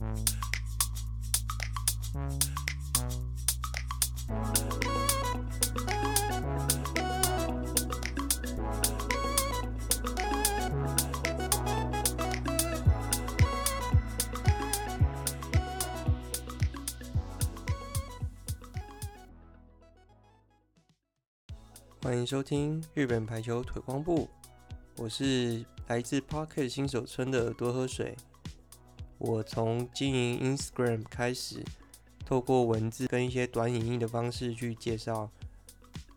欢迎收听日本排球腿光部，我是来自 Pocket 新手村的多喝水。我从经营 Instagram 开始，透过文字跟一些短影音的方式去介绍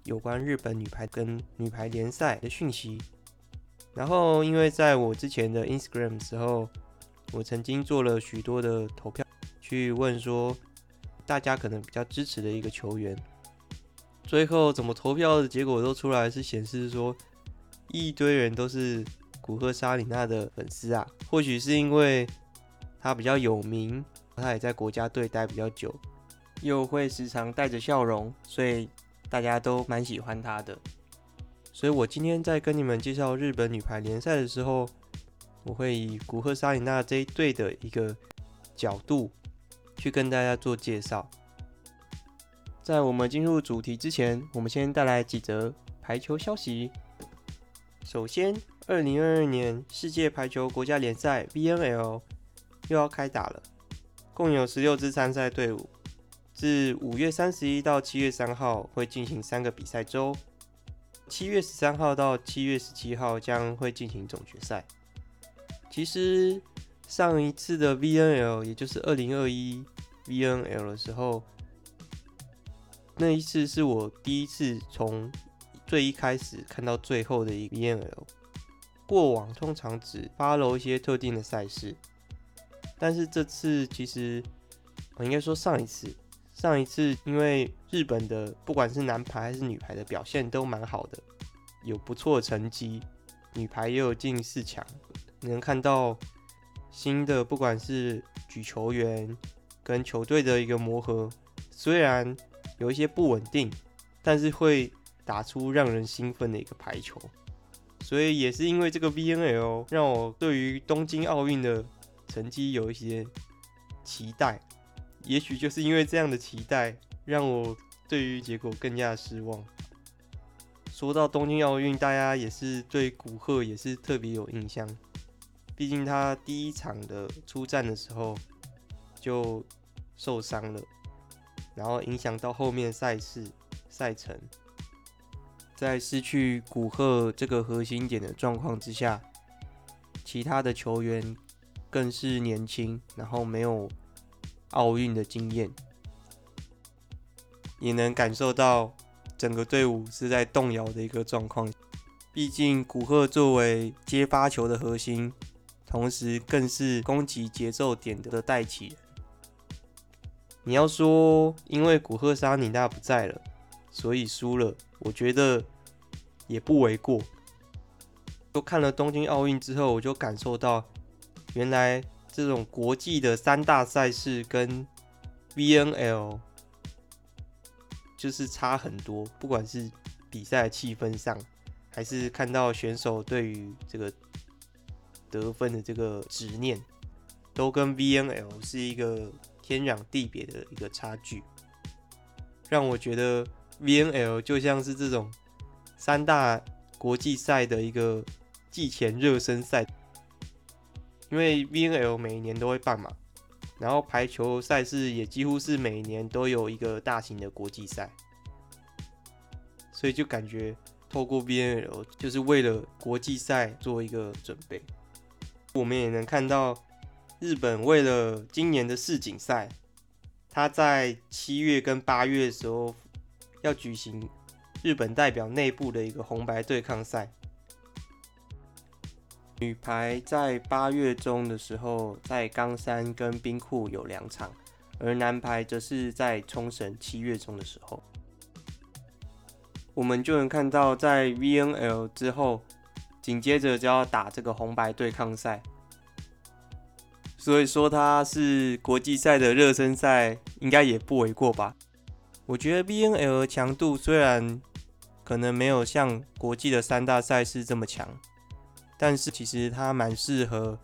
有关日本女排跟女排联赛的讯息。然后，因为在我之前的 Instagram 时候，我曾经做了许多的投票，去问说大家可能比较支持的一个球员。最后怎么投票的结果都出来，是显示说一堆人都是古贺纱理那的粉丝啊。或许是因为他比较有名，他也在国家队待比较久，又会时常带着笑容，所以大家都蛮喜欢他的。所以我今天在跟你们介绍日本女排联赛的时候，我会以古贺沙里娜这一队的一个角度去跟大家做介绍。在我们进入主题之前，我们先带来几则排球消息。首先，二零二二年世界排球国家联赛 VNL 又要开打了，共有十六支参赛队伍，自五月三十一到七月三号会进行三个比赛周，七月十三号到七月十七号将会进行总决赛。其实上一次的 VNL，也就是二零二一 VNL 的时候。那一次是我第一次从最一开始看到最后的一个 VNL。过往通常只发了一些特定的赛事，但是这次其实我应该说上一次，上一次因为日本的不管是男排还是女排的表现都蛮好的，有不错的成绩，女排也有进四强，能看到新的不管是举球员跟球队的一个磨合，虽然。有一些不稳定，但是会打出让人兴奋的一个排球，所以也是因为这个 VNL 让我对于东京奥运的成绩有一些期待，也许就是因为这样的期待，让我对于结果更加失望。说到东京奥运，大家也是对古贺也是特别有印象，毕竟他第一场的出战的时候就受伤了。然后影响到后面赛事赛程，在失去古贺这个核心点的状况之下，其他的球员更是年轻，然后没有奥运的经验，也能感受到整个队伍是在动摇的一个状况。毕竟古贺作为接发球的核心，同时更是攻击节奏点的代起人。你要说因为古贺沙尼娜不在了，所以输了，我觉得也不为过。就看了东京奥运之后，我就感受到，原来这种国际的三大赛事跟 VNL 就是差很多，不管是比赛气氛上，还是看到选手对于这个得分的这个执念，都跟 VNL 是一个。天壤地别的一个差距，让我觉得 VNL 就像是这种三大国际赛的一个季前热身赛，因为 VNL 每一年都会办嘛，然后排球赛事也几乎是每年都有一个大型的国际赛，所以就感觉透过 VNL 就是为了国际赛做一个准备，我们也能看到。日本为了今年的世锦赛，他在七月跟八月的时候要举行日本代表内部的一个红白对抗赛。女排在八月中的时候在冈山跟兵库有两场，而男排则是在冲绳七月中的时候。我们就能看到，在 VNL 之后，紧接着就要打这个红白对抗赛。所以说它是国际赛的热身赛，应该也不为过吧？我觉得 VNL 强度虽然可能没有像国际的三大赛事这么强，但是其实它蛮适合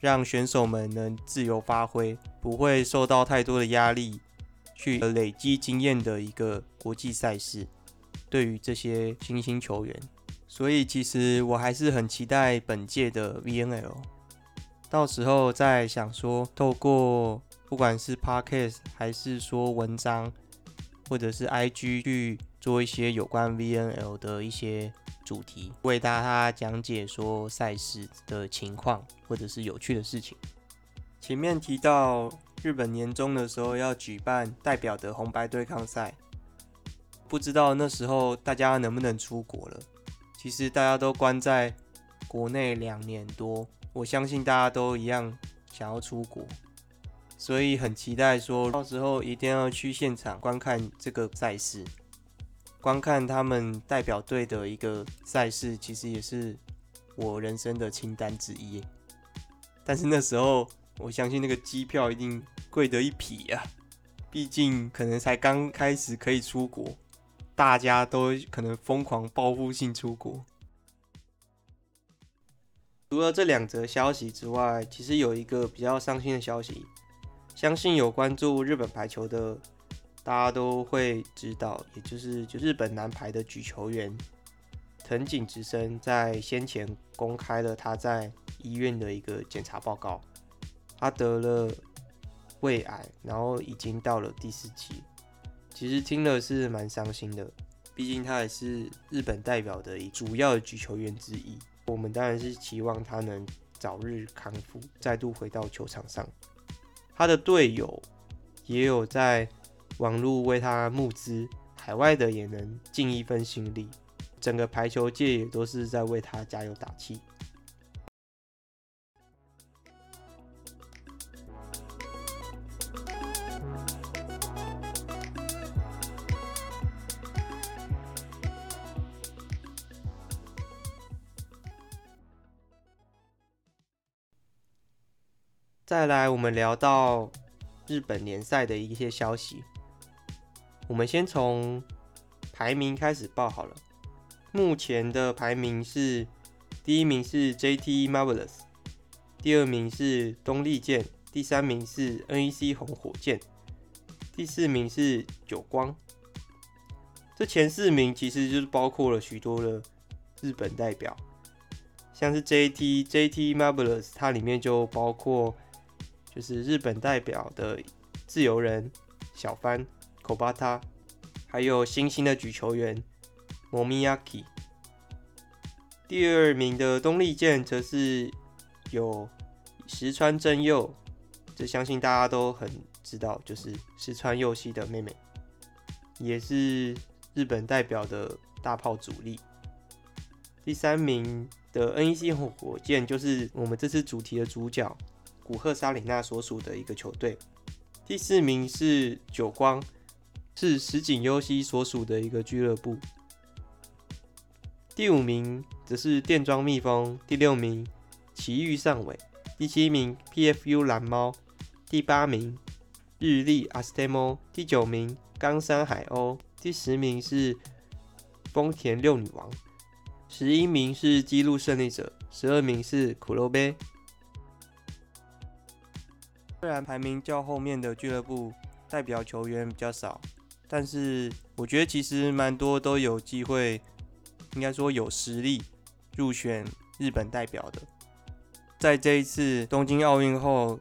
让选手们能自由发挥，不会受到太多的压力，去累积经验的一个国际赛事。对于这些新兴球员，所以其实我还是很期待本届的 VNL。到时候再想说，透过不管是 Podcast 还是说文章，或者是 IG 去做一些有关 VNL 的一些主题，为大家讲解说赛事的情况，或者是有趣的事情。前面提到日本年终的时候要举办代表的红白对抗赛，不知道那时候大家能不能出国了。其实大家都关在国内两年多，我相信大家都一样想要出国，所以很期待说到时候一定要去现场观看这个赛事。观看他们代表队的一个赛事，其实也是我人生的清单之一。但是那时候，我相信那个机票一定贵得一匹呀！毕竟可能才刚开始可以出国，大家都可能疯狂报复性出国。除了这两则消息之外，其实有一个比较伤心的消息，相信有关注日本排球的。大家都会知道，也就是就日本男排的举球员藤井直生在先前公开了他在医院的一个检查报告，他得了胃癌，然后已经到了第四期。其实听了是蛮伤心的，毕竟他也是日本代表的主要的举球员之一。我们当然是期望他能早日康复，再度回到球场上。他的队友也有在。网络为他募资，海外的也能尽一份心力，整个排球界也都是在为他加油打气。再来，我们聊到日本联赛的一些消息。我们先从排名开始报好了。目前的排名是：第一名是 JT Marvelous，第二名是东丽箭，第三名是 NEC 红火箭，第四名是久光。这前四名其实就是包括了许多的日本代表，像是 JT JT Marvelous，它里面就包括就是日本代表的自由人小帆。口巴塔，还有新兴的举球员莫米亚基。第二名的东丽箭则是有石川真佑，这相信大家都很知道，就是石川佑希的妹妹，也是日本代表的大炮主力。第三名的 NEC 火箭就是我们这次主题的主角古贺纱理那所属的一个球队。第四名是久光。是石井优希所属的一个俱乐部。第五名则是电装蜜蜂，第六名埼玉上尾，第七名 PFU 蓝猫，第八名日立阿斯特莫，第九名冈山海鸥，第十名是丰田六女王，十一名是姬路胜利者，十二名是苦肉杯。虽然排名较后面的俱乐部代表球员比较少。但是我觉得其实蛮多都有机会，应该说有实力入选日本代表的。在这一次东京奥运后，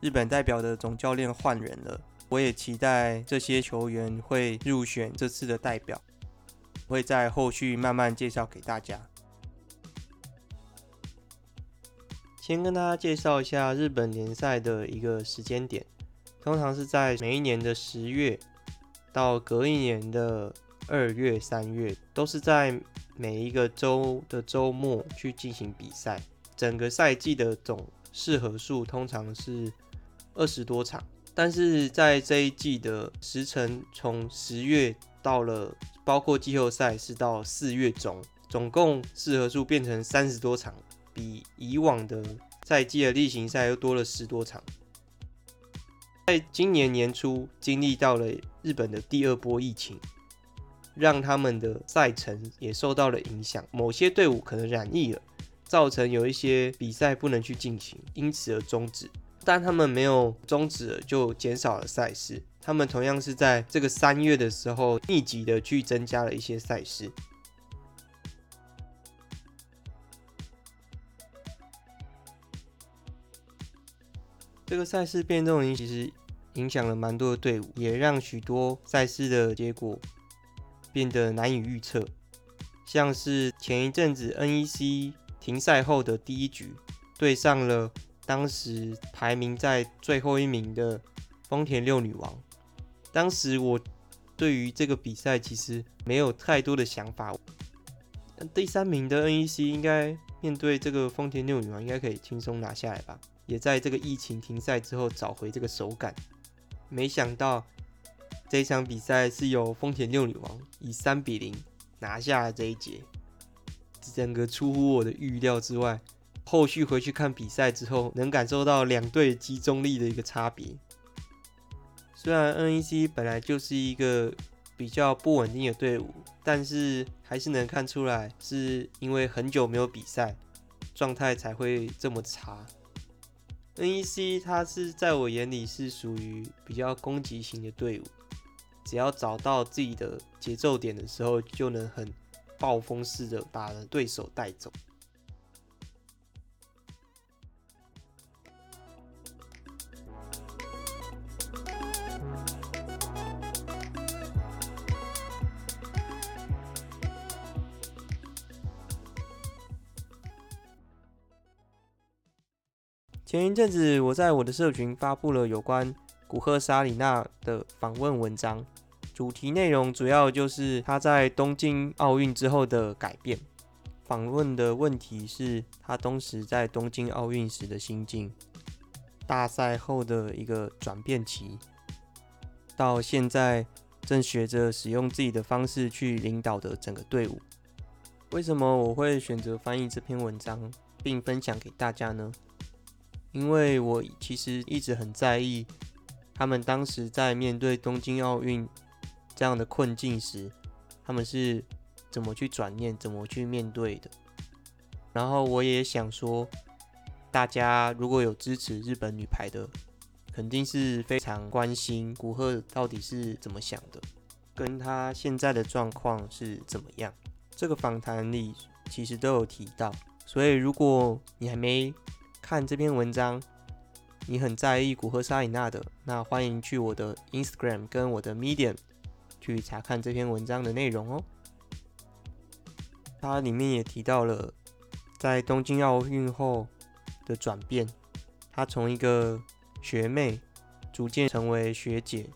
日本代表的总教练换人了，我也期待这些球员会入选这次的代表，会在后续慢慢介绍给大家。先跟大家介绍一下日本联赛的一个时间点，通常是在每一年的十月。到隔一年的二月、三月，都是在每一个周的周末去进行比赛。整个赛季的总适合数通常是二十多场，但是在这一季的时程从十月到了，包括季后赛是到四月中，总共适合数变成三十多场，比以往的赛季的例行赛又多了十多场。在今年年初经历到了日本的第二波疫情，让他们的赛程也受到了影响。某些队伍可能染疫了，造成有一些比赛不能去进行，因此而终止。但他们没有终止，就减少了赛事。他们同样是在这个三月的时候，密集的去增加了一些赛事。这个赛事变动其实影响了蛮多的队伍，也让许多赛事的结果变得难以预测。像是前一阵子 NEC 停赛后的第一局，对上了当时排名在最后一名的丰田六女王。当时我对于这个比赛其实没有太多的想法。第三名的 NEC 应该面对这个丰田六女王，应该可以轻松拿下来吧？也在这个疫情停赛之后找回这个手感。没想到这一场比赛是由丰田六女王以三比零拿下了这一节，整个出乎我的预料之外。后续回去看比赛之后，能感受到两队集中力的一个差别。虽然 NEC 本来就是一个比较不稳定的队伍，但是还是能看出来是因为很久没有比赛，状态才会这么差。NEC 它是在我眼里是属于比较攻击型的队伍，只要找到自己的节奏点的时候，就能很暴风式的把对手带走。前一阵子，我在我的社群发布了有关古贺沙里娜的访问文章，主题内容主要就是她在东京奥运之后的改变。访问的问题是她当时在东京奥运时的心境，大赛后的一个转变期，到现在正学着使用自己的方式去领导的整个队伍。为什么我会选择翻译这篇文章并分享给大家呢？因为我其实一直很在意他们当时在面对东京奥运这样的困境时，他们是怎么去转念、怎么去面对的。然后我也想说，大家如果有支持日本女排的，肯定是非常关心古贺到底是怎么想的，跟他现在的状况是怎么样。这个访谈里其实都有提到，所以如果你还没看这篇文章，你很在意古贺纱理那的，那欢迎去我的 Instagram 跟我的 Medium 去查看这篇文章的内容哦。它里面也提到了在东京奥运后的转变，他从一个学妹逐渐成为学姐，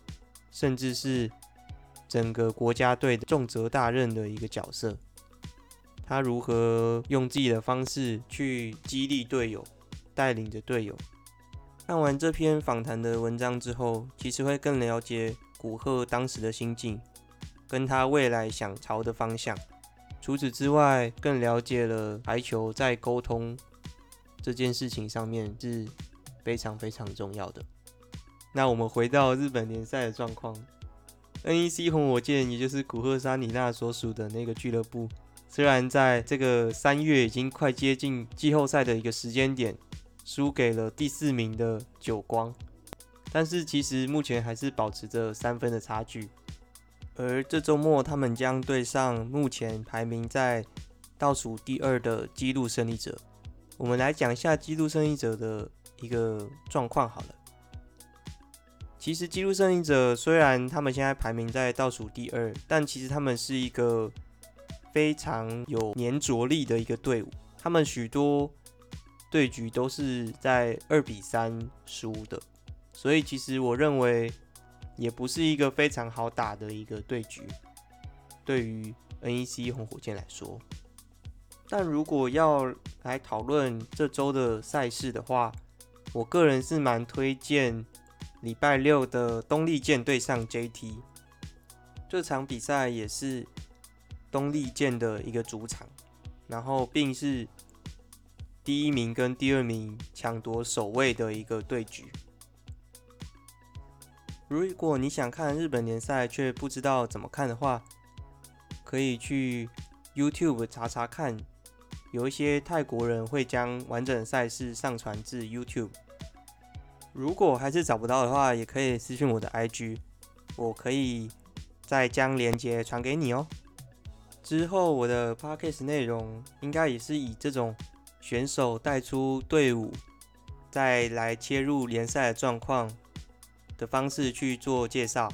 甚至是整个国家队的重责大任的一个角色。他如何用自己的方式去激励队友？带领着队友。看完这篇访谈的文章之后，其实会更了解古贺当时的心境，跟他未来想朝的方向。除此之外，更了解了排球在沟通这件事情上面是非常非常重要的。那我们回到日本联赛的状况，NEC 红火箭，也就是古贺沙里娜所属的那个俱乐部，虽然在这个三月已经快接近季后赛的一个时间点。输给了第四名的久光，但是其实目前还是保持着三分的差距。而这周末他们将对上目前排名在倒数第二的纪录胜利者。我们来讲一下纪录胜利者的一个状况好了。其实纪录胜利者虽然他们现在排名在倒数第二，但其实他们是一个非常有粘着力的一个队伍。他们许多。对局都是在二比三输的，所以其实我认为也不是一个非常好打的一个对局，对于 NEC 红火箭来说。但如果要来讨论这周的赛事的话，我个人是蛮推荐礼拜六的东丽舰对上 JT 这场比赛，也是东丽舰的一个主场，然后并是。第一名跟第二名抢夺首位的一个对局。如果你想看日本联赛却不知道怎么看的话，可以去 YouTube 查查看有一些泰国人会将完整赛事上传至 YouTube。如果还是找不到的话，也可以私信我的 IG，我可以再将链接传给你哦。之后我的 Podcast 内容应该也是以这种选手带出队伍，再来切入联赛的状况的方式去做介绍。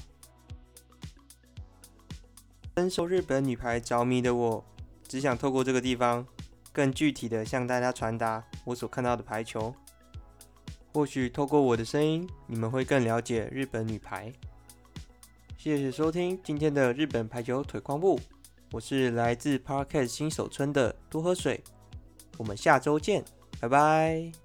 深受日本女排着迷的我，只想透过这个地方，更具体的向大家传达我所看到的排球。或许透过我的声音，你们会更了解日本女排。谢谢收听今天的日本排球腿框部，我是来自 parcast 新手村的多喝水，我们下周见，拜拜。